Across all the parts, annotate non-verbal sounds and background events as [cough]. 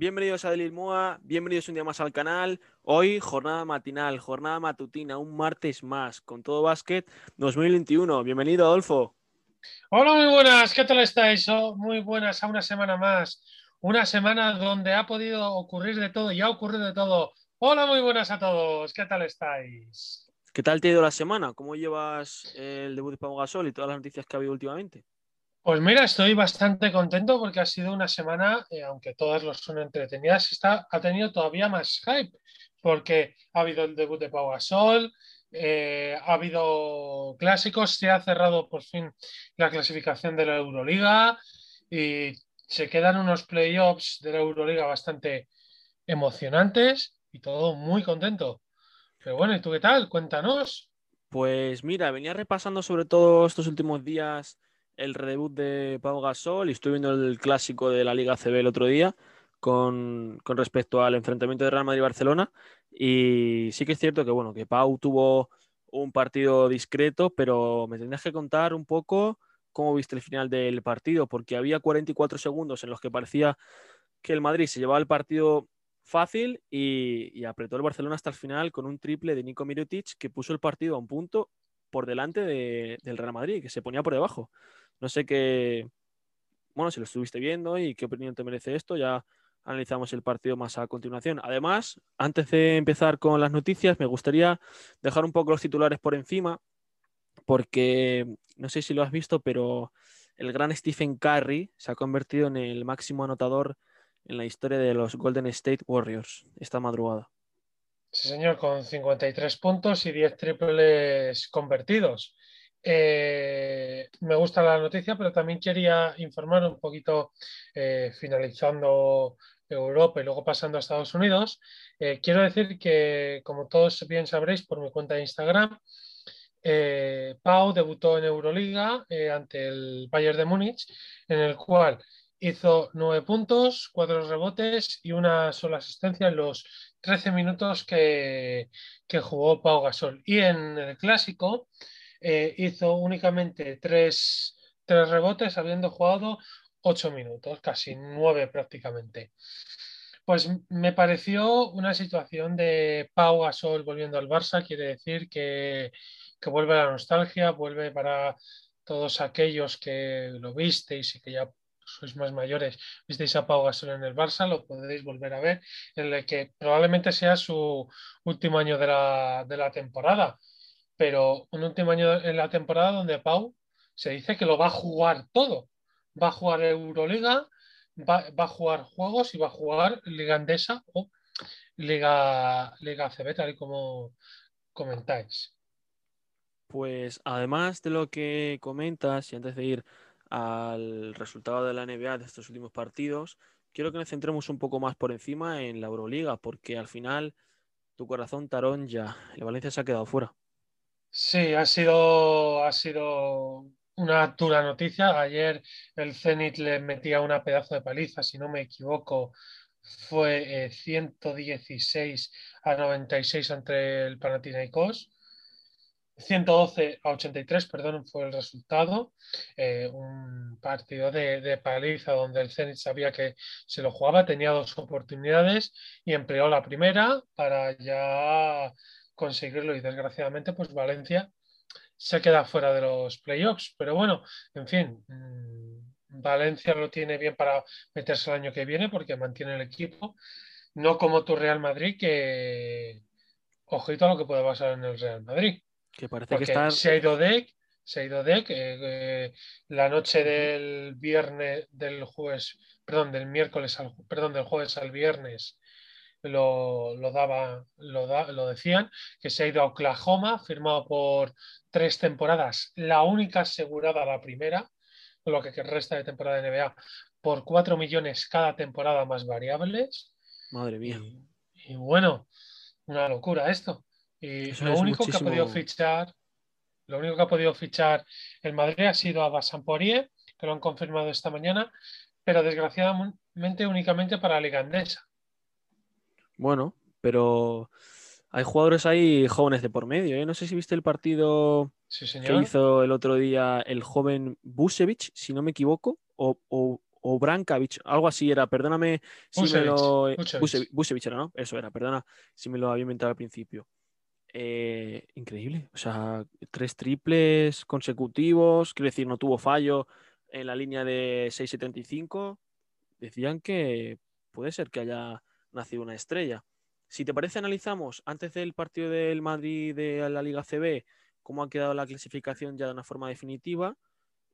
Bienvenidos a Delil Moa, bienvenidos un día más al canal. Hoy jornada matinal, jornada matutina, un martes más con todo básquet 2021. Bienvenido, Adolfo. Hola, muy buenas, ¿qué tal estáis? Oh, muy buenas a una semana más. Una semana donde ha podido ocurrir de todo y ha ocurrido de todo. Hola, muy buenas a todos, ¿qué tal estáis? ¿Qué tal te ha ido la semana? ¿Cómo llevas el debut de Pau Gasol y todas las noticias que ha habido últimamente? Pues mira, estoy bastante contento porque ha sido una semana, eh, aunque todas lo son entretenidas, está, ha tenido todavía más hype porque ha habido el debut de Pau Gasol, eh, ha habido clásicos, se ha cerrado por fin la clasificación de la Euroliga y se quedan unos playoffs de la Euroliga bastante emocionantes y todo muy contento. Pero bueno, ¿y tú qué tal? Cuéntanos. Pues mira, venía repasando sobre todo estos últimos días el redebut de Pau Gasol y estoy viendo el clásico de la Liga CB el otro día con, respecto al enfrentamiento de Real Madrid-Barcelona. Y sí que es cierto que, bueno, que Pau tuvo un partido discreto, pero me tendrías que contar un poco cómo viste el final del partido, porque había 44 segundos en los que parecía que el Madrid se llevaba el partido fácil y, apretó el Barcelona hasta el final con un triple de Nico Mirotic que puso el partido a un punto por delante del Real Madrid, que se ponía por debajo. No sé qué, bueno, si lo estuviste viendo y qué opinión te merece esto, ya analizamos el partido más a continuación. Además, antes de empezar con las noticias, me gustaría dejar un poco los titulares por encima, porque no sé si lo has visto, pero el gran Stephen Curry se ha convertido en el máximo anotador en la historia de los Golden State Warriors esta madrugada. Sí, señor, con 53 puntos y 10 triples convertidos. Eh, me gusta la noticia, pero también quería informar un poquito, eh, finalizando Europa y luego pasando a Estados Unidos. Eh, quiero decir que, como todos bien sabréis por mi cuenta de Instagram, Pau debutó en Euroliga ante el Bayern de Múnich, en el cual hizo nueve puntos, cuatro rebotes y una sola asistencia en los 13 minutos que, que jugó Pau Gasol. Y en el clásico eh, hizo únicamente tres, rebotes habiendo jugado ocho minutos, casi nueve prácticamente. Pues me pareció una situación de Pau Gasol volviendo al Barça, quiere decir que, que vuelve la nostalgia, vuelve para todos aquellos que lo visteis y que ya sois más mayores, visteis a Pau Gasol en el Barça, lo podréis volver a ver, en el que probablemente sea su último año de la, de la temporada pero un último año en la temporada donde Pau se dice que lo va a jugar todo. Va a jugar Euroliga, va, a jugar juegos y va a jugar Liga Andesa o Liga, Liga CB, tal y como comentáis. Pues además de lo que comentas, y antes de ir al resultado de la NBA de estos últimos partidos, quiero que nos centremos un poco más por encima en la Euroliga, porque al final tu corazón tarón ya, el Valencia se ha quedado fuera. Sí, ha sido, ha sido una dura noticia. Ayer el Zenit le metía una pedazo de paliza, si no me equivoco, fue 116 eh, a 96 entre el Panathinaikos. 112 a 83, perdón, fue el resultado. Eh, un partido de, de, paliza donde el Zenit sabía que se lo jugaba, tenía dos oportunidades y empleó la primera para ya conseguirlo y desgraciadamente pues Valencia se queda fuera de los playoffs. Pero bueno, en fin, mm, Valencia lo tiene bien para meterse el año que viene porque mantiene el equipo. No como tu Real Madrid, que ojito a lo que puede pasar en el Real Madrid. Que parece que se ha ido deck, se ha ido deck eh, la noche del viernes, del jueves, perdón, del miércoles al, perdón, del jueves al viernes lo, lo, daba, lo, lo decían, que se ha ido a Oklahoma, firmado por tres temporadas, la única asegurada la primera, lo que resta de temporada de NBA, por cuatro millones cada temporada más variables. Madre mía. Y, bueno, una locura esto. Y lo único que ha podido fichar, lo único que ha podido fichar el Madrid ha sido a Basamporier, que lo han confirmado esta mañana, pero desgraciadamente únicamente para la Liga Andesa. Bueno, pero hay jugadores ahí jóvenes de por medio. ¿eh? No sé si viste el partido que hizo el otro día el joven Busevich, si no me equivoco, o, o Brankovic, algo así era, perdóname si me lo... Busevich era, ¿no? Eso era, perdona si me lo había inventado al principio. Eh, increíble, o sea, tres triples consecutivos, quiero decir, no tuvo fallo en la línea de 6.75. Decían que puede ser que haya nacido una estrella. Si te parece, analizamos antes del partido del Madrid de la Liga CB cómo ha quedado la clasificación ya de una forma definitiva.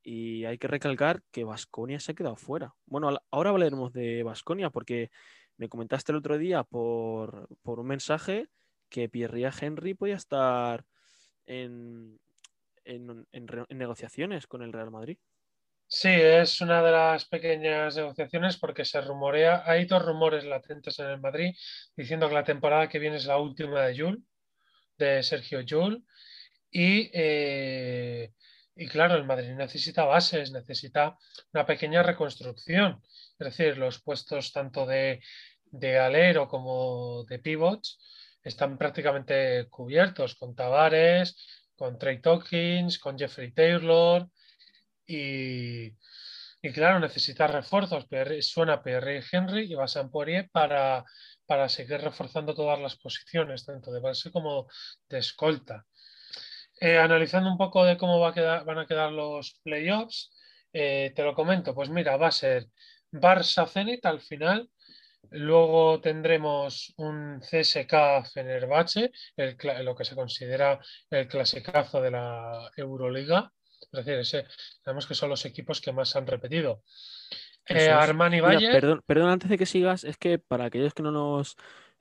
Y hay que recalcar que Vasconia se ha quedado fuera. Bueno, ahora hablaremos de Vasconia porque me comentaste el otro día por, un mensaje que Pierre Henry podía estar en, en, negociaciones con el Real Madrid. Sí, es una de las pequeñas negociaciones porque se rumorea, hay dos rumores latentes en el Madrid diciendo que la temporada que viene es la última de Jul, de Sergio Jul, y, eh, y claro, el Madrid necesita bases, necesita una pequeña reconstrucción, es decir, los puestos tanto de, de alero como de pivots están prácticamente cubiertos con Tavares, con Trey Tokins, con Jeffrey Taylor y, y claro, necesita refuerzos. suena Pierre Henry y Basan Poirier para, para seguir reforzando todas las posiciones, tanto de base como de escolta. Eh, analizando un poco de cómo va a quedar, van a quedar los playoffs, eh, te lo comento. Pues mira, va a ser Barça Zenit al final. Luego tendremos un CSK Fenerbahce, lo que se considera el clasicazo de la Euroliga. Es decir, sabemos que son los equipos que más han repetido. Eh, Armani Valle. Perdón, perdón, antes de que sigas, es que para aquellos que no nos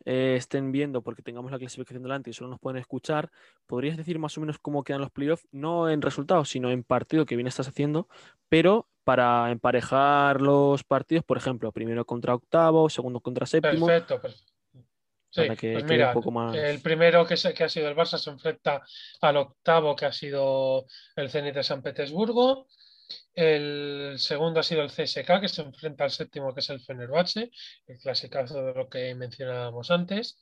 eh, estén viendo porque tengamos la clasificación delante y solo nos pueden escuchar, ¿podrías decir más o menos cómo quedan los playoffs? No en resultados, sino en partido que bien estás haciendo, pero para emparejar los partidos, por ejemplo, primero contra octavo, segundo contra séptimo. Perfecto, perfecto. Pues mira, el primero que, que ha sido el Barça se enfrenta al octavo que ha sido el Zenit de San Petersburgo. El segundo ha sido el CSK, que se enfrenta al séptimo, que es el Fenerbahce, el clasicazo de lo que mencionábamos antes.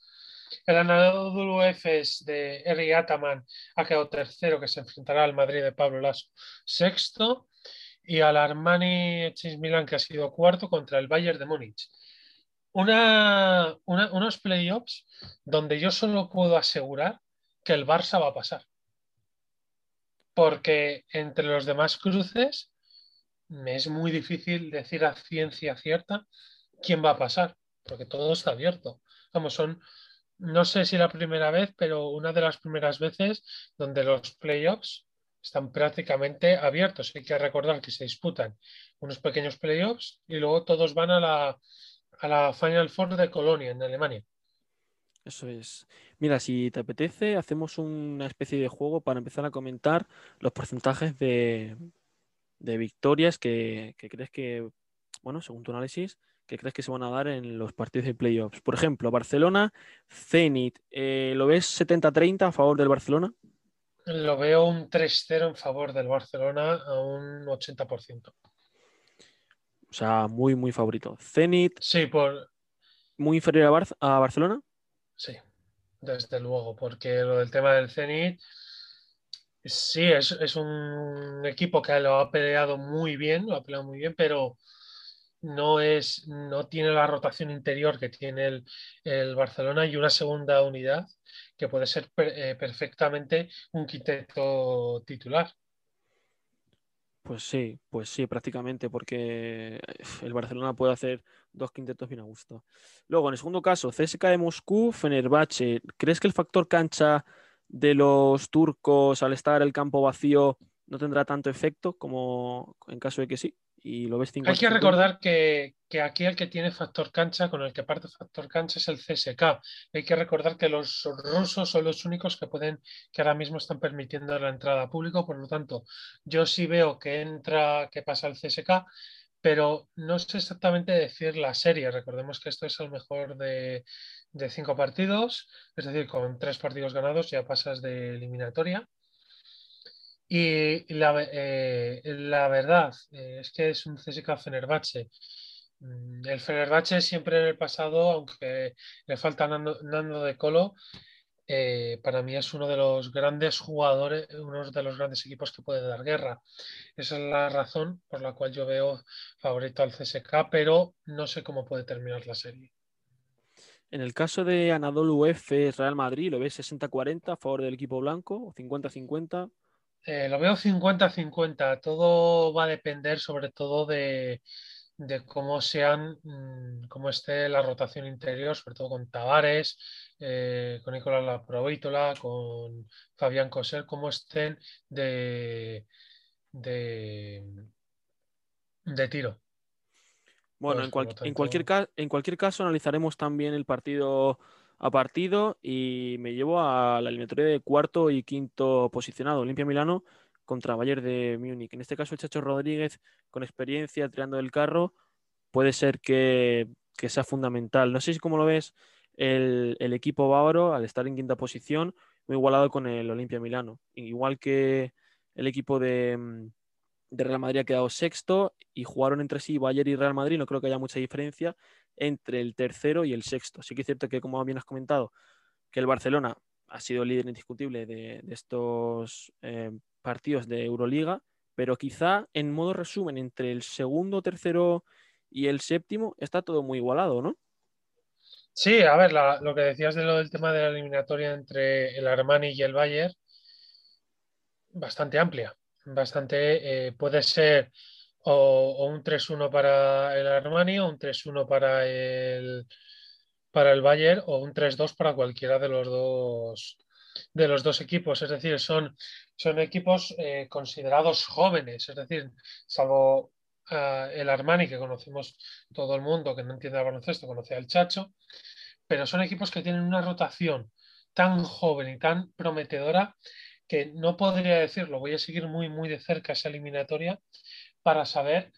El Anadolu Efes de Eri Ataman ha quedado tercero, que se enfrentará al Madrid de Pablo Lasso, sexto. Y al Armani Chis Milan, que ha sido cuarto, contra el Bayern de Múnich. Una, unos playoffs donde yo solo puedo asegurar que el Barça va a pasar porque entre los demás cruces me es muy difícil decir a ciencia cierta quién va a pasar, porque todo está abierto. Son, no sé si la primera vez, pero una de las primeras veces donde los playoffs están prácticamente abiertos. Hay que recordar que se disputan unos pequeños playoffs y luego todos van a la, a la Final Four de Colonia, en Alemania. Eso es. Mira, si te apetece, hacemos una especie de juego para empezar a comentar los porcentajes de, victorias que, crees que, bueno, según tu análisis, que crees que se van a dar en los partidos de playoffs. Por ejemplo, Barcelona, Zenit, eh, ¿lo ves 70-30 a favor del Barcelona? Lo veo un 3-0 en favor del Barcelona a un 80%. O sea, muy, muy favorito. Zenit. Sí, por. Muy inferior a Barcelona. Sí, desde luego, porque lo del tema del Zenit, sí, es, un equipo que lo ha peleado muy bien, lo ha peleado muy bien, pero no es, no tiene la rotación interior que tiene el, Barcelona y una segunda unidad que puede ser eh, perfectamente un quinteto titular. Pues sí, pues sí, prácticamente, porque el Barcelona puede hacer dos quintetos bien a gusto. Luego, en el segundo caso, CSK de Moscú, Fenerbahce. ¿Crees que el factor cancha de los turcos al estar el campo vacío no tendrá tanto efecto como en caso de que sí? Y lo ves Hay que recordar que, aquí el que tiene factor cancha, con el que parte factor cancha es el CSK. Hay que recordar que los rusos son los únicos que pueden, que ahora mismo están permitiendo la entrada a público, por lo tanto, yo sí veo que entra, que pasa el CSK, pero no sé exactamente decir la serie. Recordemos que esto es el mejor de, de cinco partidos, es decir, con tres partidos ganados ya pasas de eliminatoria. Y la, eh, la verdad eh, es que es un CSK Fenerbahce. Mm, el Fenerbahce siempre en el pasado, aunque le falta Nando, de Colo, eh, para mí es uno de los grandes jugadores, uno de los grandes equipos que puede dar guerra. Esa es la razón por la cual yo veo favorito al CSK, pero no sé cómo puede terminar la serie. En el caso de Anadolu F Real Madrid, ¿lo ves 60-40 a favor del equipo blanco o 50-50? Eh, lo veo 50-50. Todo va a depender sobre todo de, de cómo sean, mm, cómo esté la rotación interior, sobre todo con Tavares, eh, con Nicolás Laprovítola, con Fabián Coser, cómo estén de, de, de tiro. Bueno, pues, en, cualquier en cualquier caso analizaremos también el partido a partido y me llevo a la eliminatoria de cuarto y quinto posicionado, Olimpia Milano contra Bayern de Múnich. En este caso, el Chacho Rodríguez, con experiencia tirando del carro, puede ser que, sea fundamental. No sé si cómo lo ves el, equipo bávaro al estar en quinta posición, muy igualado con el Olimpia Milano. Igual que el equipo de, de Real Madrid ha quedado sexto y jugaron entre sí Bayern y Real Madrid. No creo que haya mucha diferencia entre el tercero y el sexto. Sí que es cierto que, como bien has comentado, que el Barcelona ha sido líder indiscutible de, estos eh, partidos de Euroliga, pero quizá en modo resumen, entre el segundo, tercero y el séptimo está todo muy igualado, ¿no? Sí, a ver, lo que decías de lo del tema de la eliminatoria entre el Armani y el Bayern, bastante amplia, bastante, eh, puede ser o, un 3-1 para el Armani o un 3-1 para el, para el Bayern o un 3-2 para cualquiera de los dos de los dos equipos, es decir, son, son equipos eh, considerados jóvenes, es decir, salvo uh, el Armani que conocemos todo el mundo que no entiende el baloncesto, conoce al Chacho, pero son equipos que tienen una rotación tan joven y tan prometedora que no podría decirlo, voy a seguir muy, muy de cerca esa eliminatoria para saber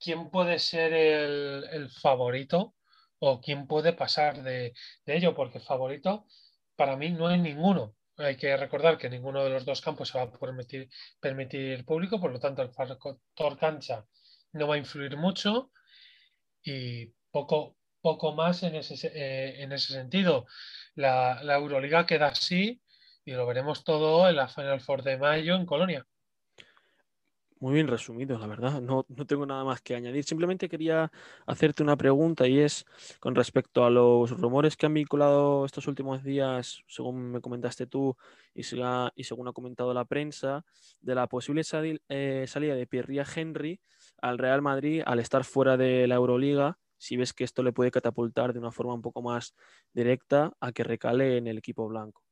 quién puede ser el, favorito o quién puede pasar de, de, ello, porque favorito para mí no hay ninguno. Hay que recordar que ninguno de los dos campos se va a permitir, permitir público, por lo tanto el factor cancha no va a influir mucho y poco, poco más en ese, eh, en ese sentido. La, la Euroliga queda así y lo veremos todo en la Final Four de mayo en Colonia. Muy bien resumido, la verdad. No, tengo nada más que añadir. Simplemente quería hacerte una pregunta y es con respecto a los rumores que han vinculado estos últimos días, según me comentaste tú y, según ha comentado la prensa, de la posible eh, salida de Pierre Henry al Real Madrid al estar fuera de la Euroliga. Si ves que esto le puede catapultar de una forma un poco más directa a que recale en el equipo blanco.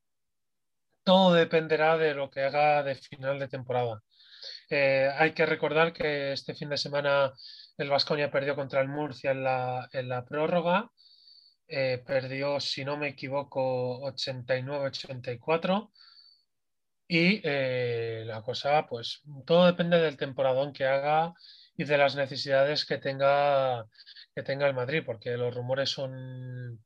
Todo dependerá de lo que haga de final de temporada eh, hay que recordar que este fin de semana el Vasconia perdió contra el Murcia en la, prórroga. Eh, perdió, si no me equivoco, 89-84. Y eh, la cosa, pues todo depende del temporadón que haga y de las necesidades que tenga, que tenga el Madrid, porque los rumores son,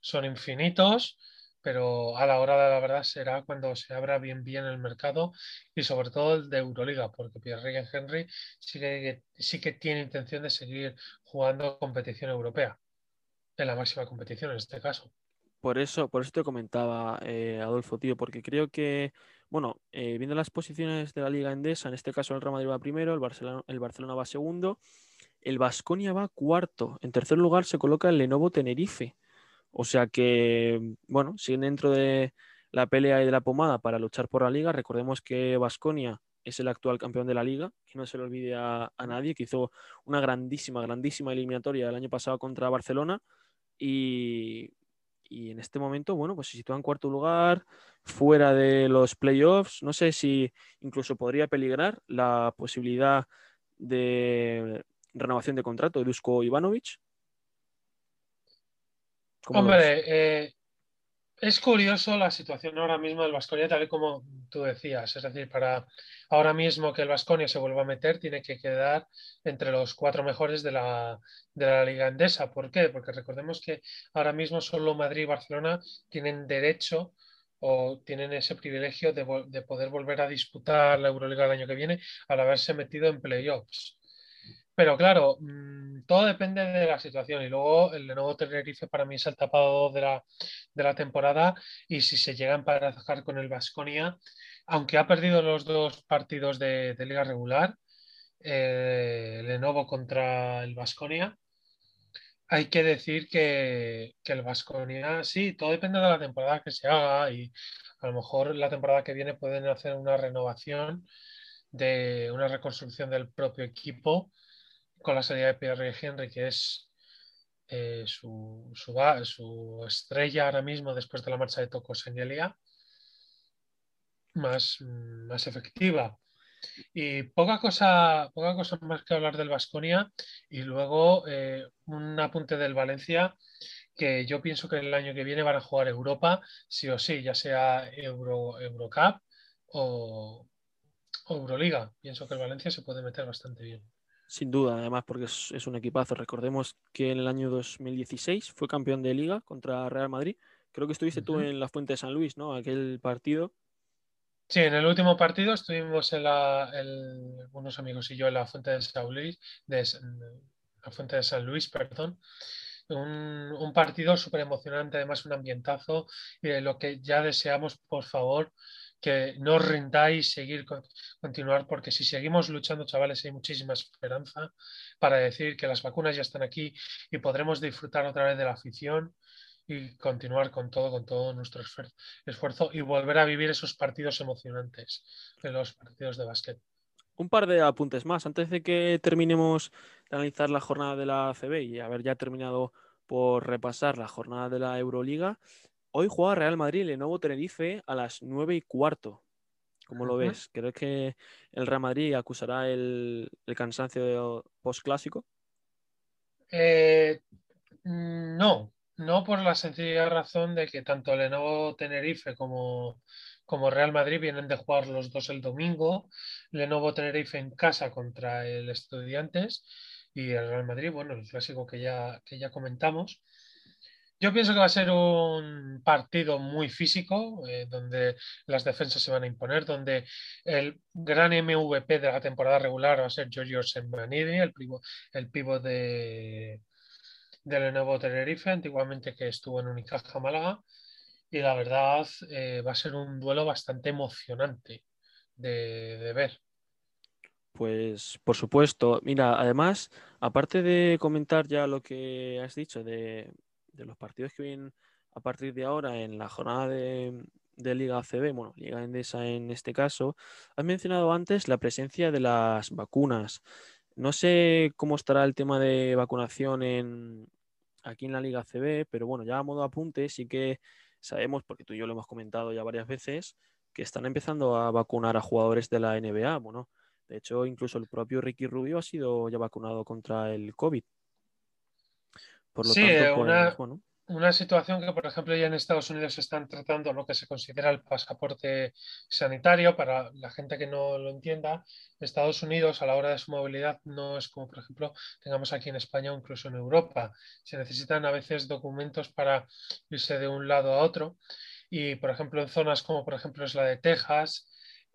son infinitos pero a la hora de la verdad será cuando se abra bien bien el mercado y sobre todo el de Euroliga, porque Pierre Henry sí que, sí que tiene intención de seguir jugando competición europea, en la máxima competición en este caso. Por eso, por eso te comentaba, eh, Adolfo, tío, porque creo que, bueno, eh, viendo las posiciones de la Liga Endesa, en este caso el Real Madrid va primero, el Barcelona, el Barcelona va segundo, el Vasconia va cuarto, en tercer lugar se coloca el Lenovo Tenerife. O sea que, bueno, siguen dentro de la pelea y de la pomada para luchar por la liga. Recordemos que Vasconia es el actual campeón de la liga, que no se le olvide a, nadie, que hizo una grandísima, grandísima eliminatoria el año pasado contra Barcelona y, en este momento, bueno, pues se sitúa en cuarto lugar, fuera de los playoffs. No sé si incluso podría peligrar la posibilidad de renovación de contrato de Dusko Ivanovic. Hombre, eh, es curioso la situación ahora mismo del Vasconia, tal y como tú decías. Es decir, para ahora mismo que el Vasconia se vuelva a meter, tiene que quedar entre los cuatro mejores de la, de la Liga Endesa. ¿Por qué? Porque recordemos que ahora mismo solo Madrid y Barcelona tienen derecho o tienen ese privilegio de, poder volver a disputar la Euroliga el año que viene al haberse metido en playoffs. Pero claro, mm, todo depende de la situación. Y luego el de nuevo Tenerife para mí es el tapado de la, de la temporada. Y si se llega a emparejar con el Vasconia, aunque ha perdido los dos partidos de, liga regular, eh, Lenovo contra el Vasconia, hay que decir que, que el Vasconia, sí, todo depende de la temporada que se haga y a lo mejor la temporada que viene pueden hacer una renovación de una reconstrucción del propio equipo con la salida de Pierre Henry, que es eh, su, su, estrella ahora mismo después de la marcha de Toco Señelia, más, más efectiva. Y poca cosa, poca cosa más que hablar del Vasconia y luego eh, un apunte del Valencia que yo pienso que el año que viene van a jugar Europa, sí o sí, ya sea Euro, Eurocup o, Euroliga. Pienso que el Valencia se puede meter bastante bien. Sin duda, además, porque es, un equipazo. Recordemos que en el año 2016 fue campeón de liga contra Real Madrid. Creo que estuviste tú en la Fuente de San Luis, ¿no? Aquel partido. Sí, en el último partido estuvimos en la, unos amigos y yo en la Fuente de San Luis, de, la Fuente de San Luis, perdón. Un, un partido súper emocionante, además un ambientazo, y lo que ya deseamos, por favor, que no os seguir, continuar, porque si seguimos luchando, chavales, hay muchísima esperanza para decir que las vacunas ya están aquí y podremos disfrutar otra vez de la afición y continuar con todo, con todo nuestro esfuerzo y volver a vivir esos partidos emocionantes de los partidos de básquet. Un par de apuntes más antes de que terminemos de analizar la jornada de la CB y haber ya terminado por repasar la jornada de la Euroliga. Hoy juega Real Madrid nuevo Tenerife a las 9 y cuarto. ¿Cómo lo ves? ¿Crees que el Real Madrid acusará el, cansancio post-clásico? Eh, no, no por la sencilla razón de que tanto Lenovo Tenerife como, como Real Madrid vienen de jugar los dos el domingo. Lenovo Tenerife en casa contra el Estudiantes y el Real Madrid, bueno, el clásico que ya, que ya comentamos. Yo pienso que va a ser un partido muy físico, eh, donde las defensas se van a imponer, donde el gran MVP de la temporada regular va a ser Giorgio Semmanidi, el pivo, el pivo de, de Lenovo Tenerife, antiguamente que estuvo en Unicaja Málaga. Y la verdad eh, va a ser un duelo bastante emocionante de, de ver. Pues por supuesto. Mira, además, aparte de comentar ya lo que has dicho de de los partidos que vienen a partir de ahora en la jornada de, Liga ACB, bueno, Liga Endesa en este caso, has mencionado antes la presencia de las vacunas. No sé cómo estará el tema de vacunación en, aquí en la Liga ACB, pero bueno, ya a modo apunte sí que sabemos, porque tú y yo lo hemos comentado ya varias veces, que están empezando a vacunar a jugadores de la NBA. Bueno, de hecho, incluso el propio Ricky Rubio ha sido ya vacunado contra el COVID sí, pues, una, situación que, por ejemplo, ya en Estados Unidos están tratando lo que se considera el pasaporte sanitario. Para la gente que no lo entienda, Estados Unidos a la hora de su movilidad no es como, por ejemplo, tengamos aquí en España o incluso en Europa. Se necesitan a veces documentos para irse de un lado a otro. Y, por ejemplo, en zonas como, por ejemplo, es la de Texas,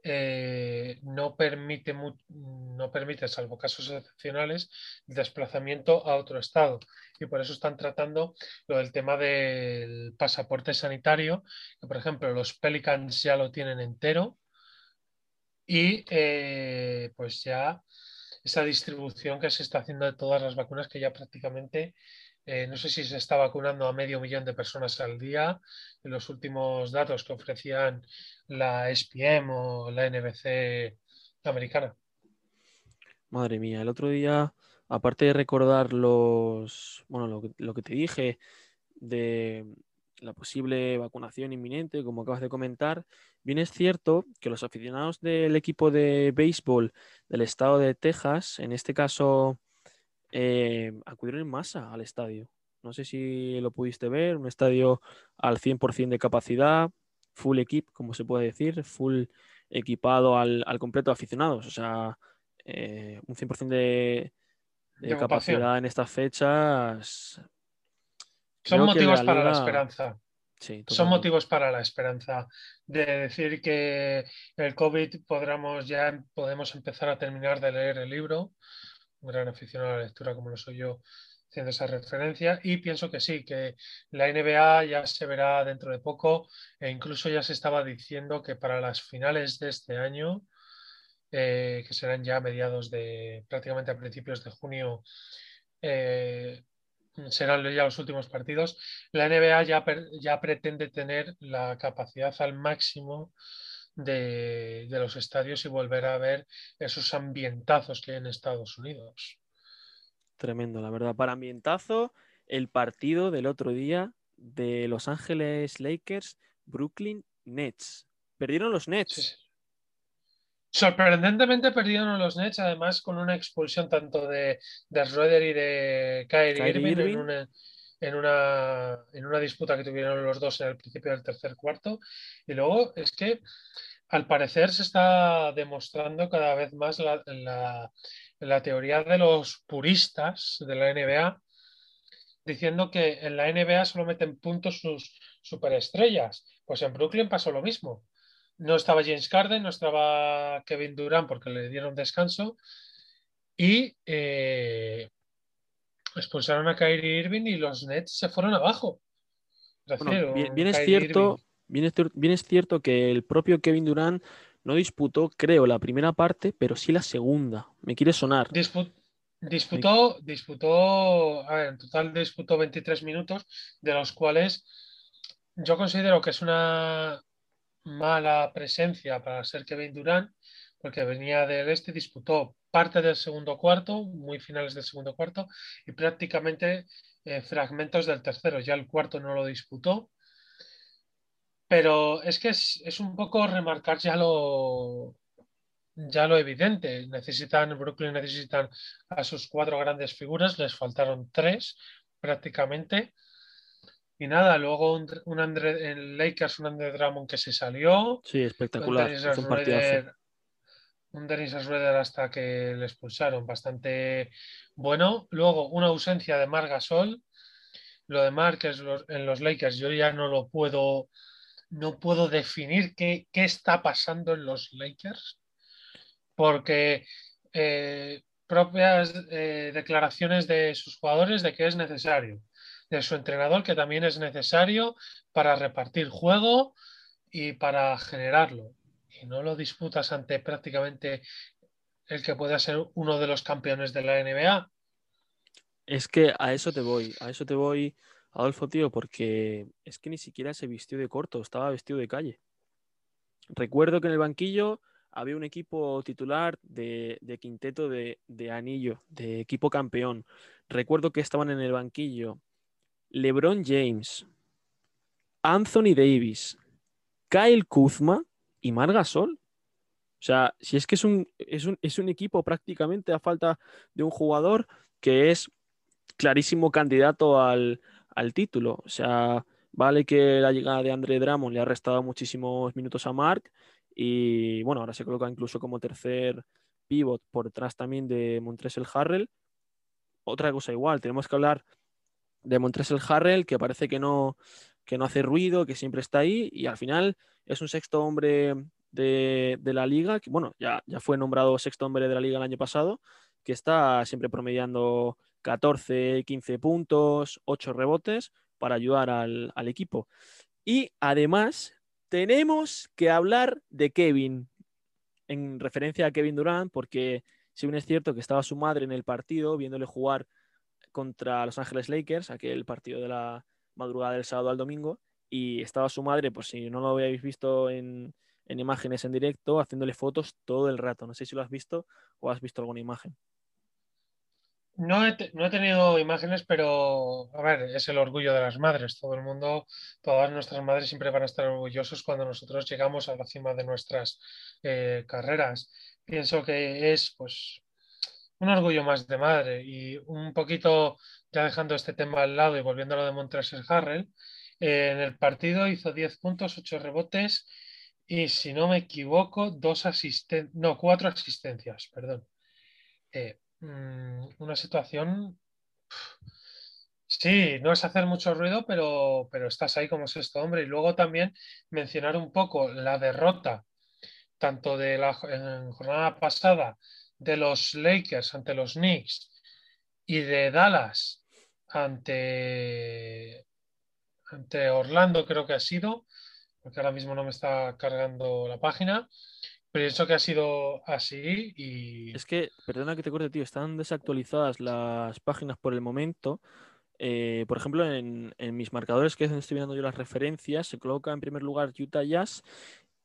eh, no, permite, no permite, salvo casos excepcionales, desplazamiento a otro estado. Y por eso están tratando lo del tema del pasaporte sanitario, que por ejemplo los Pelicans ya lo tienen entero y eh, pues ya esa distribución que se está haciendo de todas las vacunas que ya prácticamente eh, no sé si se está vacunando a medio millón de personas al día. En los últimos datos que ofrecían la SPM o la NBC americana. Madre mía, el otro día, aparte de recordar los, bueno, lo que, te dije de la posible vacunación inminente, como acabas de comentar, bien es cierto que los aficionados del equipo de béisbol del estado de Texas, en este caso, eh, acudieron en masa al estadio. No sé si lo pudiste ver, un estadio al 100% de capacidad, full equip, como se puede decir, full equipado al, completo de aficionados. O sea, eh, un 100% de, de, capacidad en estas fechas. Son motivos para la esperanza. Son motivos para la esperanza de decir que el COVID podremos ya podemos empezar a terminar de leer el libro. un gran aficionado a la lectura como lo soy yo, haciendo esa referencia y pienso que sí, que la NBA ya se verá dentro de poco e incluso ya se estaba diciendo que para las finales de este año, eh, que serán ya mediados de prácticamente a principios de junio, eh, serán ya los últimos partidos, la NBA ya, ya pretende tener la capacidad al máximo de, de, los estadios y volver a ver esos ambientazos que hay en Estados Unidos. Tremendo, la verdad. Para ambientazo, el partido del otro día de Los Ángeles Lakers, Brooklyn Nets. Perdieron los Nets. Sorprendentemente perdieron los Nets, además con una expulsión tanto de, de Schroeder y de Kyrie, Irving, En, una, en, una, en, una, disputa que tuvieron los dos en el principio del tercer cuarto. Y luego es que al parecer se está demostrando cada vez más la, la, la teoría de los puristas de la NBA, diciendo que en la NBA solo meten puntos sus superestrellas. Pues en Brooklyn pasó lo mismo. No estaba James Carden, no estaba Kevin Durant porque le dieron descanso y eh, expulsaron a Kyrie Irving y los Nets se fueron abajo. bien, es cierto, bien, es, cierto que el propio Kevin Durant no disputó, creo, la primera parte, pero sí la segunda. Me quiere sonar. disputó, disputó, a ver, en total disputó 23 minutos, de los cuales yo considero que es una mala presencia para ser Kevin Durant, porque venía del este, disputó parte del segundo cuarto, muy finales del segundo cuarto, y prácticamente eh, fragmentos del tercero. Ya el cuarto no lo disputó. Pero es que es, un poco remarcar ya lo, ya lo evidente. Necesitan, Brooklyn necesitan a sus cuatro grandes figuras, les faltaron tres prácticamente. Y nada, luego un, un André, en Lakers, un André Drummond que se salió. Sí, espectacular. Un Dennis Schroeder hasta que le expulsaron, bastante bueno. Luego una ausencia de Mar Gasol. Lo de Mar, que es en los Lakers, yo ya no lo puedo no puedo definir qué, está pasando en los Lakers, porque eh, propias eh, declaraciones de sus jugadores de que es necesario, de su entrenador que también es necesario para repartir juego y para generarlo. Y no lo disputas ante prácticamente el que pueda ser uno de los campeones de la NBA. Es que a eso te voy, a eso te voy Adolfo, tío, porque es que ni siquiera se vistió de corto, estaba vestido de calle. Recuerdo que en el banquillo había un equipo titular de, quinteto de, anillo, de equipo campeón. Recuerdo que estaban en el banquillo LeBron James, Anthony Davis, Kyle Kuzma y Marga Sol. O sea, si es que es un, es un, es un equipo prácticamente a falta de un jugador que es clarísimo candidato al, al título. O sea, vale que la llegada de André Drummond le ha restado muchísimos minutos a Mark y bueno, ahora se coloca incluso como tercer pivot por detrás también de Montrezl Harrell. Otra cosa igual, tenemos que hablar de Montrezl Harrell que parece que no, que no hace ruido, que siempre está ahí y al final es un sexto hombre de, de, la liga, bueno, ya, ya fue nombrado sexto hombre de la liga el año pasado, que está siempre promediando 14, 15 puntos, 8 rebotes para ayudar al, equipo. Y además tenemos que hablar de Kevin, en referencia a Kevin Durant, porque si bien es cierto que estaba su madre en el partido viéndole jugar contra Los Ángeles Lakers, aquel partido de la madrugada del sábado al domingo, y estaba su madre, por si no lo habéis visto en, en imágenes en directo, haciéndole fotos todo el rato. No sé si lo has visto o has visto alguna imagen. No he, tenido imágenes, pero a ver, es el orgullo de las madres. Todo el mundo, todas nuestras madres siempre van a estar orgullosos cuando nosotros llegamos a la cima de nuestras eh, carreras. Pienso que es pues un orgullo más de madre y un poquito ya dejando este tema al lado y volviendo a lo de Montrezl Harrell, eh, en el partido hizo 10 puntos, 8 rebotes y si no me equivoco, dos asisten no, cuatro asistencias, perdón. Eh, Mm, una situación. Sí, no es hacer mucho ruido, pero, pero estás ahí como sexto hombre. Y luego también mencionar un poco la derrota, tanto de la jornada pasada de los Lakers ante los Knicks y de Dallas ante, ante Orlando, creo que ha sido, porque ahora mismo no me está cargando la página. Pero eso que ha sido así y... Es que, perdona que te corte, tío, están desactualizadas las páginas por el momento. Eh, por ejemplo, en, mis marcadores que estoy viendo yo las referencias, se coloca en primer lugar Utah Jazz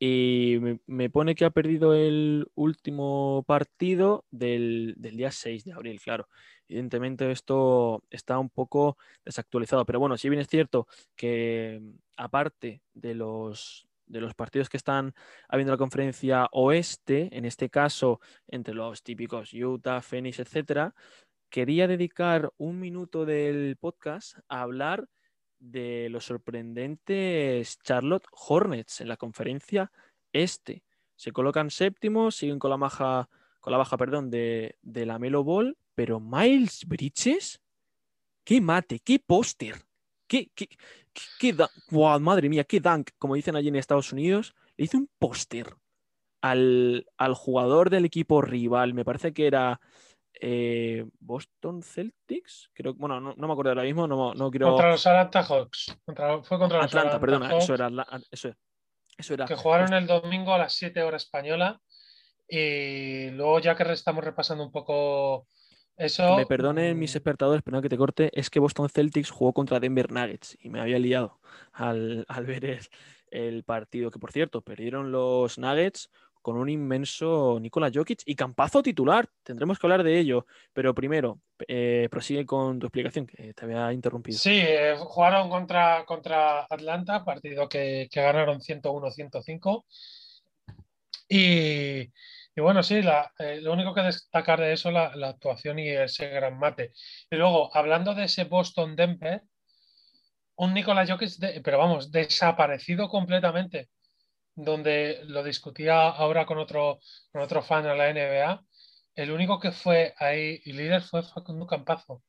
y me, pone que ha perdido el último partido del, del, día 6 de abril, claro. Evidentemente esto está un poco desactualizado, pero bueno, si bien es cierto que aparte de los, de los partidos que están habiendo la conferencia oeste, en este caso entre los típicos Utah, Phoenix, etcétera, quería dedicar un minuto del podcast a hablar de los sorprendentes Charlotte Hornets en la conferencia este. Se colocan séptimos, siguen con la baja, con la baja perdón, de, de la Melo Ball, pero Miles Bridges, qué mate, qué póster ¿Qué, qué, qué, madre mía, qué dunk, como dicen allí en Estados Unidos. Le hizo un póster al, jugador del equipo rival. Me parece que era eh, Boston Celtics. Creo, bueno, no, me acuerdo ahora mismo. No, no quiero... Contra los Atlanta Hawks. fue contra los Atlanta, perdona. Eso era, eso, eso era. Que jugaron el domingo a las 7 horas española. Y luego, ya que estamos repasando un poco me perdonen mis mm. espectadores, pero no que te corte, es que Boston Celtics jugó contra Denver Nuggets y me había liado al, ver el, partido, que por cierto, perdieron los Nuggets con un inmenso Nikola Jokic y Campazo titular. Tendremos que hablar de ello, pero primero, eh, prosigue con tu explicación, que te había interrumpido. Sí, eh, jugaron contra, contra Atlanta, partido que, que ganaron 101-105. Y, y bueno, sí, eh, lo único que destacar de eso la, la actuación y ese gran mate. Y luego, hablando de ese Boston Denver, un Nikola Jokic, pero vamos, desaparecido completamente, donde lo discutía ahora con otro, con otro fan de la NBA, el único que fue ahí líder fue Facundo Campazo.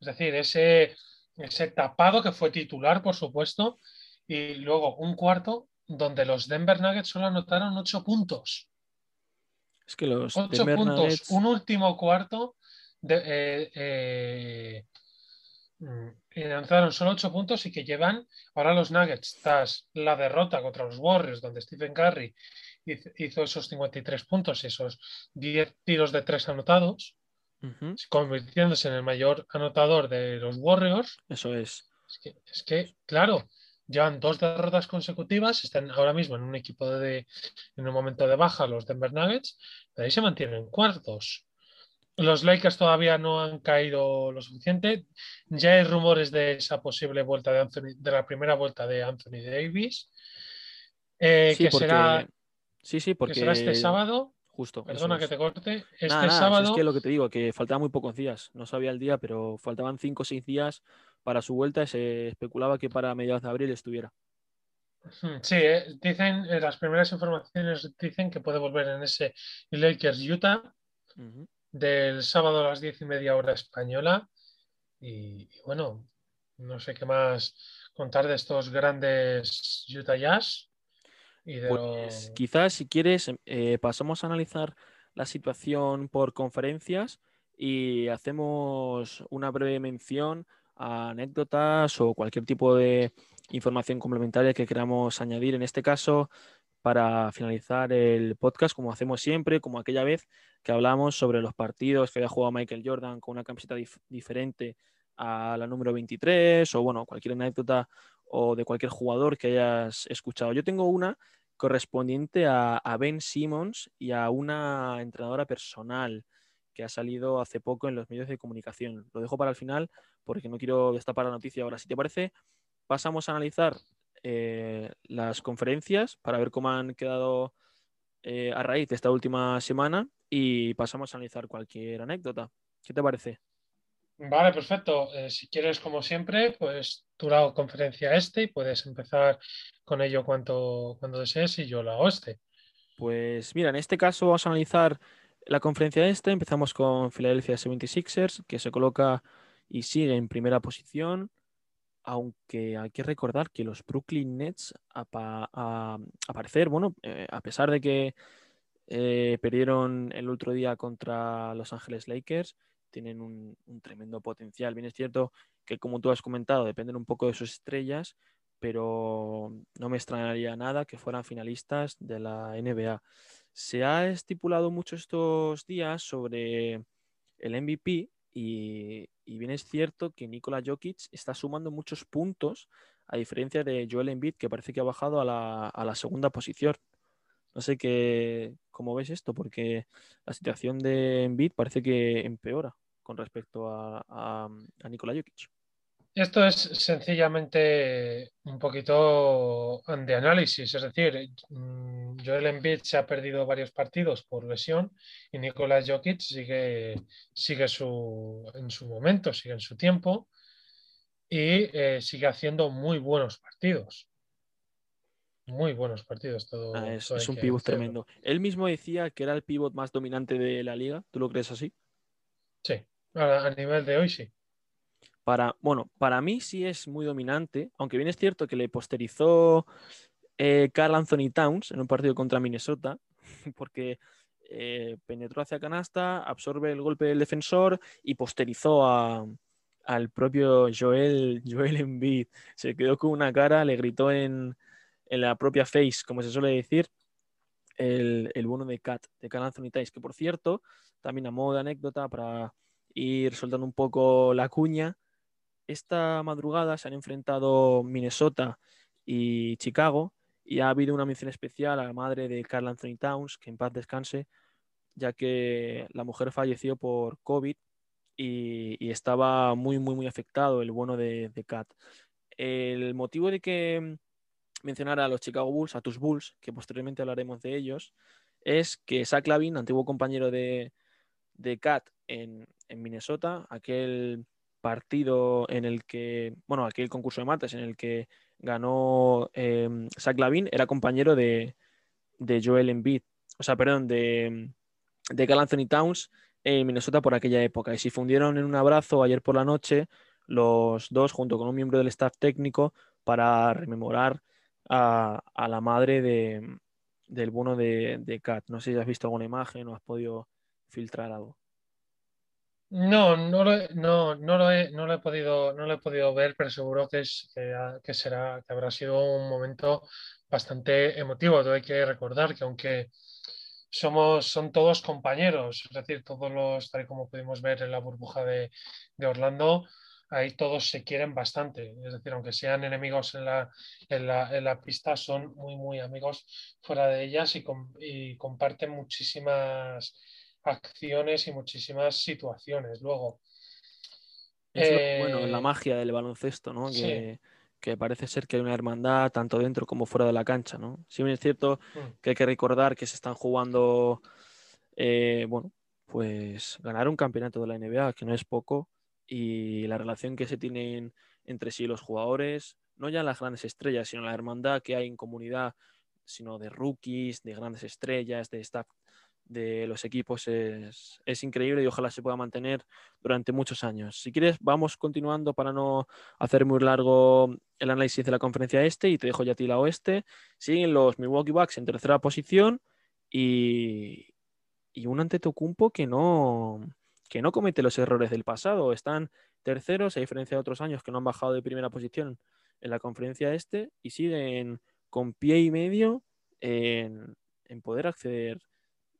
Es decir, ese, ese tapado que fue titular, por supuesto, y luego un cuarto donde los Denver Nuggets solo anotaron ocho puntos. Es que los 8 puntos, un último cuarto. De, eh, eh, y lanzaron solo 8 puntos y que llevan ahora los Nuggets tras la derrota contra los Warriors, donde Stephen Curry hizo esos 53 puntos y esos 10 tiros de 3 anotados, convirtiéndose en el mayor anotador de los Warriors. Eso es. Es que, es que claro, llevan dos derrotas consecutivas, están ahora mismo en un equipo de, en un momento de baja los Denver Nuggets, pero ahí se mantienen cuartos. Los Lakers todavía no han caído lo suficiente. Ya hay rumores de esa posible vuelta de Anthony, de la primera vuelta de Anthony Davis. Eh, que será. Sí, sí, porque. será este sábado. Justo. Perdona que te corte. Este sábado. es que lo que te digo, que faltaban muy pocos días. No sabía el día, pero faltaban cinco o seis días para su vuelta se especulaba que para mediados de abril estuviera. Sí, eh, dicen, eh, las primeras informaciones dicen que puede volver en ese Lakers Utah del sábado a las diez y media hora española. Y, bueno, no sé qué más contar de estos grandes Utah Jazz. pues quizás si quieres eh, pasamos a analizar la situación por conferencias y hacemos una breve mención anécdotas o cualquier tipo de información complementaria que queramos añadir. En este caso, para finalizar el podcast, como hacemos siempre, como aquella vez que hablamos sobre los partidos que había jugado Michael Jordan con una camiseta diferente a la número 23 o bueno, cualquier anécdota o de cualquier jugador que hayas escuchado. Yo tengo una correspondiente a, Ben Simmons y a una entrenadora personal que ha salido hace poco en los medios de comunicación. Lo dejo para el final porque no quiero destapar la noticia ahora. Si te parece, pasamos a analizar eh, las conferencias para ver cómo han quedado eh, a raíz de esta última semana y pasamos a analizar cualquier anécdota. ¿Qué te parece? Vale, perfecto. Eh, si quieres, como siempre, pues tú la conferencia este y puedes empezar con ello cuando, cuando desees y yo la oeste. Pues mira, en este caso vamos a analizar la conferencia este. Empezamos con Philadelphia 76ers, que se coloca y sigue en primera posición, aunque hay que recordar que los Brooklyn Nets, a, parecer, bueno, eh, a pesar de que Eh, perdieron el otro día contra Los Ángeles Lakers. Tienen un, tremendo potencial. Bien es cierto que, como tú has comentado, dependen un poco de sus estrellas, pero no me extrañaría nada que fueran finalistas de la NBA. Se ha estipulado mucho estos días sobre el MVP y, bien es cierto que Nikola Jokic está sumando muchos puntos, a diferencia de Joel Embiid, que parece que ha bajado a la, segunda posición. No sé qué, cómo ves esto, porque la situación de Embiid parece que empeora con respecto a, a, Nikola Jokic. Esto es sencillamente un poquito de análisis, es decir, mm, Joel Embiid se ha perdido varios partidos por lesión y Nicolás Jokic sigue, sigue su, en su momento, sigue en su tiempo y eh, sigue haciendo muy buenos partidos. Muy buenos partidos. Todo, ah, es, un pivot tremendo. Él mismo decía que era el pivot más dominante de la liga. ¿Tú lo crees así? Sí, a nivel de hoy sí. Para, bueno, para mí sí es muy dominante, aunque bien es cierto que le posterizó eh, Carl Anthony Towns en un partido contra Minnesota, [laughs] porque eh, penetró hacia canasta, absorbe el golpe del defensor y posterizó al propio Joel, [laughs] Joel Embiid. Se quedó con una cara, le gritó en, la propia face, como se suele decir, el, el bono de Cat, de Carl Anthony Towns, que por cierto, también a modo de anécdota para ir soltando un poco la cuña, esta madrugada se han enfrentado Minnesota y Chicago y ha habido una mención especial a la madre de Carl Anthony Towns, que en paz descanse, ya que la mujer falleció por COVID y, estaba muy, muy, muy afectado el bueno de, de Kat. El motivo de que mencionara a los Chicago Bulls, a tus Bulls, que posteriormente hablaremos de ellos, es que Zach Lavin, antiguo compañero de, de Kat en, en Minnesota, aquel partido en el que, bueno, aquel concurso de mates en el que ganó eh, Zach Lavin, era compañero de, de, Joel Embiid, o sea, perdón, de, de Cal Anthony Towns en Minnesota por aquella época. Y se fundieron en un abrazo ayer por la noche los dos junto con un miembro del staff técnico para rememorar a, la madre de, del bono de, de Kat. No sé si has visto alguna imagen o has podido filtrar algo. No, no lo, no, no, lo he, no lo he podido, no lo he podido ver, pero seguro que, es, que, será, que habrá sido un momento bastante emotivo. Hay que recordar que aunque somos, son todos compañeros, es decir, todos los, tal y como pudimos ver en la burbuja de, Orlando, ahí todos se quieren bastante. Es decir, aunque sean enemigos en la, en la, en la pista, son muy, muy amigos fuera de ellas y, y comparten muchísimas acciones y muchísimas situaciones. Luego. bueno, la eh, magia del baloncesto, ¿no? Que, parece ser que hay una hermandad tanto dentro como fuera de la cancha, ¿no? Si bien es cierto mm. que hay que recordar que se están jugando, eh, bueno, pues ganar un campeonato de la NBA, que no es poco, y la relación que se tienen entre sí los jugadores, no ya las grandes estrellas, sino la hermandad que hay en comunidad, sino de rookies, de grandes estrellas, de staff de los equipos es, increíble y ojalá se pueda mantener durante muchos años. Si quieres, vamos continuando para no hacer muy largo el análisis de la conferencia este y te dejo ya a ti la oeste. Siguen los Milwaukee Bucks en tercera posición y, y un Antetokounmpo que no, que no comete los errores del pasado. Están terceros, a diferencia de otros años que no han bajado de primera posición en la conferencia este y siguen con pie y medio en, poder acceder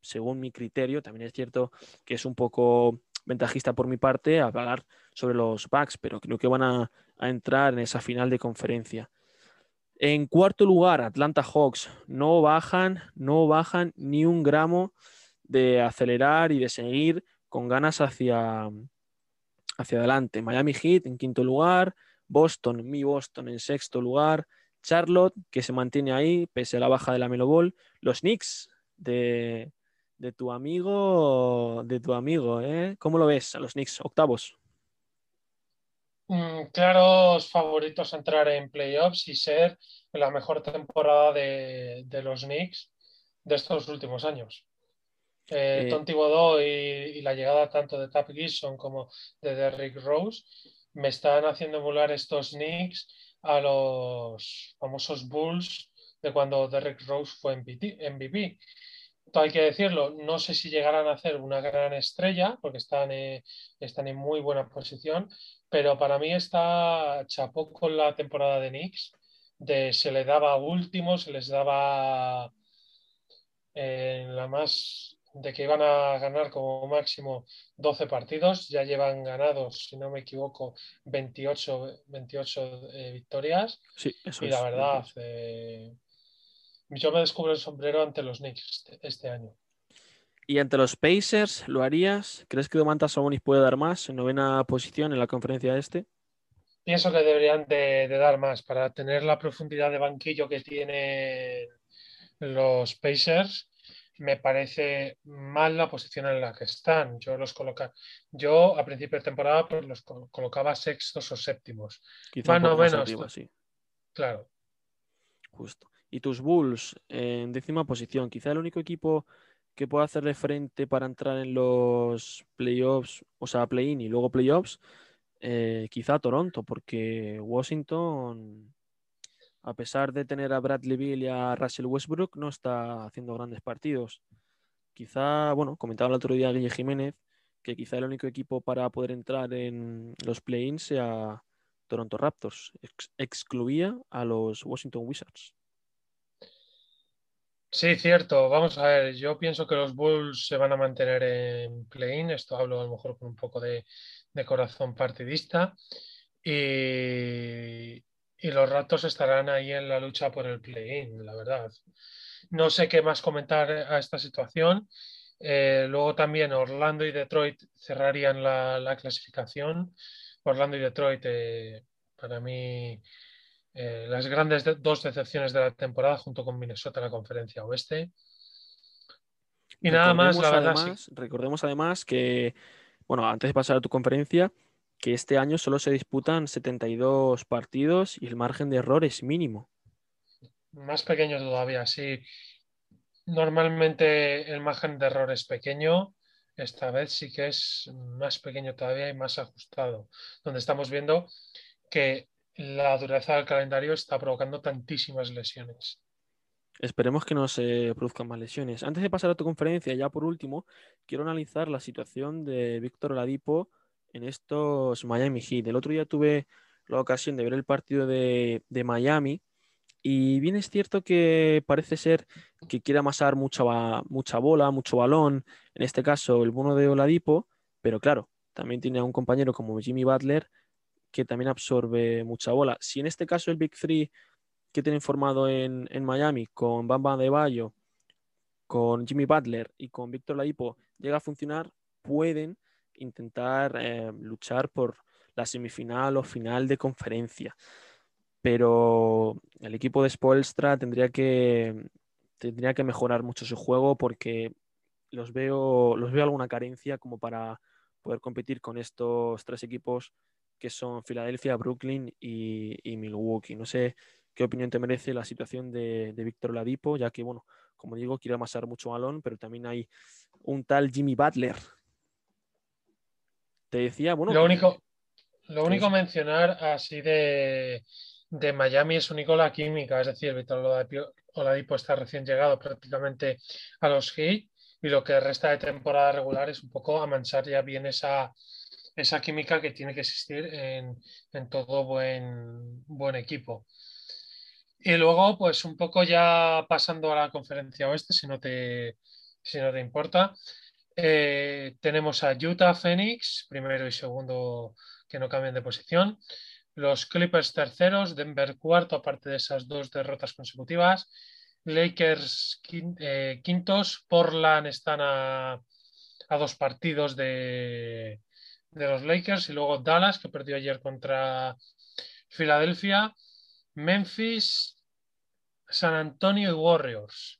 según mi criterio, también es cierto que es un poco ventajista por mi parte hablar sobre los Bucks, pero creo que van a, entrar en esa final de conferencia. En cuarto lugar, Atlanta Hawks. No bajan, no bajan ni un gramo de acelerar y de seguir con ganas hacia, hacia adelante. Miami Heat en quinto lugar, Boston, mi Boston en sexto lugar, Charlotte que se mantiene ahí pese a la baja de la Melo Ball, los Knicks de, de tu amigo, de tu amigo, ¿eh? ¿Cómo lo ves a los Knicks? Octavos. Mm, claros favoritos a entrar en playoffs y ser la mejor temporada de, los Knicks de estos últimos años. Eh, eh Tom y, la llegada tanto de Tap Gibson como de Derrick Rose me están haciendo volar estos Knicks a los famosos Bulls de cuando Derrick Rose fue MVP. todo hay que decirlo, no sé si llegarán a hacer una gran estrella, porque están, eh, están en muy buena posición, pero para mí está chapó con la temporada de Knicks, de se le daba último, se les daba en la más de que iban a ganar como máximo 12 partidos, ya llevan ganados, si no me equivoco, 28, 28 eh, victorias. Sí, eso y la verdad, eh, yo me descubro el sombrero ante los Knicks este, este, año. ¿Y ante los Pacers lo harías? ¿Crees que Domantas Sabonis puede dar más en novena posición en la conferencia este? Pienso que deberían de, de dar más para tener la profundidad de banquillo que tienen los Pacers me parece mal la posición en la que están. Yo los coloca, yo a principio de temporada pues los colocaba sextos o séptimos. Quizá menos. sí. Claro. Justo. Y tus Bulls en décima posición, quizá el único equipo que pueda hacerle frente para entrar en los playoffs, o sea, play-in y luego playoffs, eh, quizá Toronto, porque Washington a pesar de tener a Bradley Bill y a Russell Westbrook, no está haciendo grandes partidos. Quizá, bueno, comentaba el otro día Guille Jiménez, que quizá el único equipo para poder entrar en los play-ins sea Toronto Raptors. excluía a los Washington Wizards. Sí, cierto. Vamos a ver, yo pienso que los Bulls se van a mantener en play-in. Esto hablo a lo mejor con un poco de, de corazón partidista. Y, y los ratos estarán ahí en la lucha por el play-in, la verdad. No sé qué más comentar a esta situación. Eh, luego también Orlando y Detroit cerrarían la, clasificación. Orlando y Detroit, eh, para mí, eh, las grandes dos decepciones de la temporada junto con Minnesota en la conferencia oeste. Y nada más, la verdad. Recordemos además que, bueno, antes de pasar a tu conferencia, que este año solo se disputan 72 partidos y el margen de error es mínimo. Más pequeño todavía, sí. Normalmente el margen de error es pequeño, esta vez sí que es más pequeño todavía y más ajustado, donde estamos viendo que la dureza del calendario está provocando tantísimas lesiones. Esperemos que no se produzcan más lesiones. Antes de pasar a tu conferencia, ya por último, quiero analizar la situación de Víctor Oladipo en estos Miami Heat. El otro día tuve la ocasión de ver el partido de, Miami y bien es cierto que parece ser que quiere amasar mucha, mucha bola, mucho balón, en este caso el bono de Oladipo, pero claro, también tiene a un compañero como Jimmy Butler que también absorbe mucha bola. Si en este caso el Big Three que tienen formado en, Miami con Bamba de Bayo, con Jimmy Butler y con Víctor Oladipo llega a funcionar, pueden intentar eh, luchar por la semifinal o final de conferencia. Pero el equipo de Spoelstra tendría que, tendría que mejorar mucho su juego porque los veo, los veo alguna carencia como para poder competir con estos tres equipos que son Filadelfia, Brooklyn y, Milwaukee. No sé qué opinión te merece la situación de, de Víctor Ladipo, ya que, bueno, como digo, quiere amasar mucho balón, pero también hay un tal Jimmy Butler te decía, bueno. Lo único, lo único mencionar así de, Miami es único la química, es decir, Víctor Oladipo está recién llegado prácticamente a los Heat y lo que resta de temporada regular es un poco amansar ya bien esa, esa química que tiene que existir en, todo buen, buen equipo. Y luego, pues un poco ya pasando a la conferencia oeste, si no te, si no te importa, eh, tenemos a Utah Phoenix, primero y segundo que no cambian de posición. Los Clippers terceros, Denver cuarto, aparte de esas dos derrotas consecutivas. Lakers eh, quintos, Portland están a, dos partidos de, de, los Lakers y luego Dallas, que perdió ayer contra Filadelfia, Memphis, San Antonio y Warriors.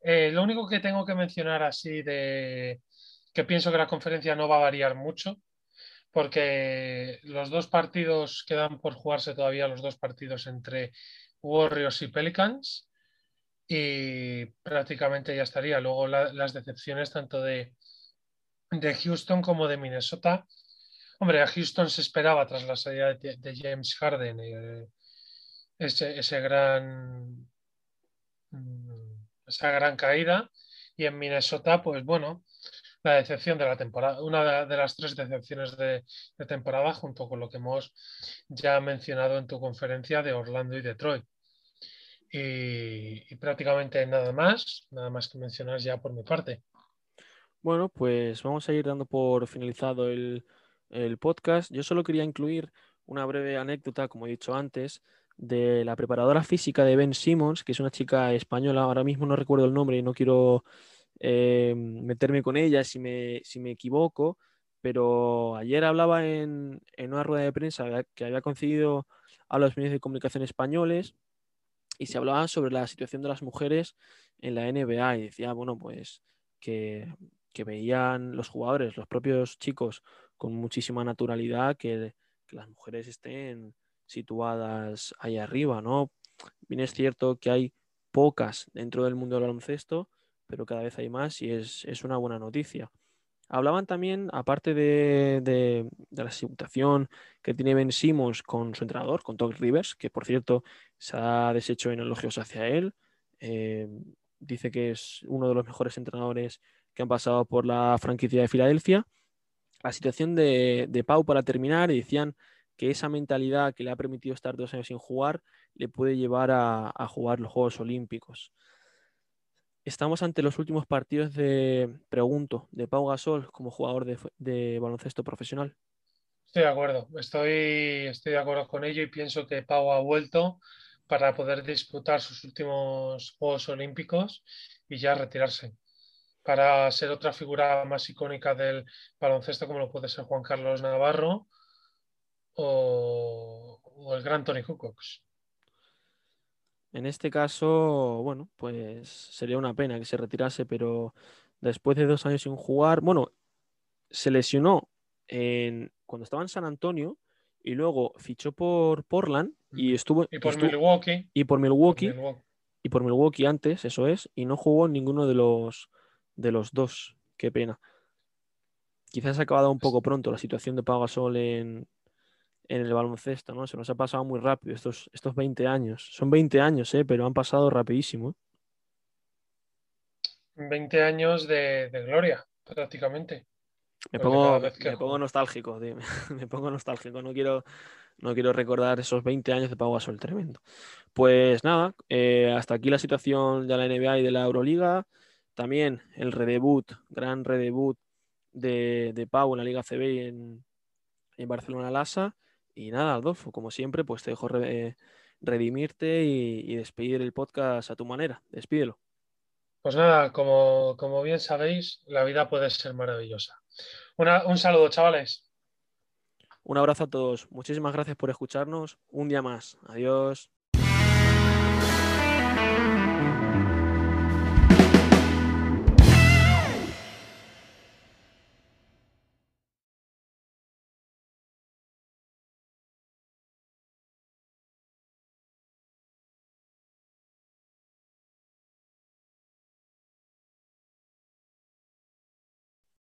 Eh, lo único que tengo que mencionar así de que pienso que la conferencia no va a variar mucho, porque los dos partidos quedan por jugarse todavía, los dos partidos entre Warriors y Pelicans, y prácticamente ya estaría. Luego las decepciones tanto de, de Houston como de Minnesota. Hombre, a Houston se esperaba tras la salida de, James Harden eh, ese, ese gran mm, esa gran caída Y en Minnesota, pues bueno, la decepción de la temporada, una de las tres decepciones de, temporada, junto con lo que hemos ya mencionado en tu conferencia de Orlando y Detroit. Y, prácticamente nada más, nada más que mencionar ya por mi parte. Bueno, pues vamos a ir dando por finalizado el, el podcast. Yo solo quería incluir una breve anécdota, como he dicho antes, de la preparadora física de Ben Simmons, que es una chica española, ahora mismo no recuerdo el nombre y no quiero eh, meterme con ella si me, si me equivoco, pero ayer hablaba en, una rueda de prensa que había concedido a los medios de comunicación españoles y se hablaba sobre la situación de las mujeres en la NBA y decía, bueno, pues que, veían los jugadores, los propios chicos, con muchísima naturalidad que, que las mujeres estén situadas ahí arriba, ¿no? Bien es cierto que hay pocas dentro del mundo del baloncesto, pero cada vez hay más y es, una buena noticia. Hablaban también, aparte de, la situación que tiene Ben Simmons con su entrenador, con Doug Rivers, que por cierto se ha deshecho en elogios hacia él. Eh, dice que es uno de los mejores entrenadores que han pasado por la franquicia de Filadelfia. La situación de, de Pau para terminar, decían que esa mentalidad que le ha permitido estar dos años sin jugar le puede llevar a, jugar los Juegos Olímpicos estamos ante los últimos partidos de, pregunto, de Pau Gasol como jugador de, baloncesto profesional. Estoy de acuerdo, estoy, estoy de acuerdo con ello y pienso que Pau ha vuelto para poder disputar sus últimos Juegos Olímpicos y ya retirarse, para ser otra figura más icónica del baloncesto como lo puede ser Juan Carlos Navarro o, o el gran Tony Kukoc. En este caso, bueno, pues sería una pena que se retirase, pero después de dos años sin jugar, bueno, se lesionó en, cuando estaba en San Antonio y luego fichó por Portland y estuvo. Y por Milwaukee. Y por Milwaukee, Y por Milwaukee antes, eso es, y no jugó ninguno de los, de los dos. Qué pena. Quizás ha acabado un poco pronto la situación de Pau Gasol en, en el baloncesto, ¿no? Se nos ha pasado muy rápido estos, estos 20 años. Son 20 años, ¿eh? Pero han pasado rapidísimo. 20 años de, gloria, prácticamente. Me pongo, me pongo nostálgico, [laughs] me pongo nostálgico. No quiero, no quiero recordar esos 20 años de Pau Gasol, tremendo. Pues nada, eh, hasta aquí la situación de la NBA y de la Euroliga. También el redebut, gran redebut de, de Pau en la Liga CB en, en Barcelona-Lasa. Y nada, Adolfo, como siempre, pues te dejo redimirte y, despedir el podcast a tu manera. Despídelo. Pues nada, como, como bien sabéis, la vida puede ser maravillosa. un saludo, chavales. Un abrazo a todos. Muchísimas gracias por escucharnos. Un día más. Adiós.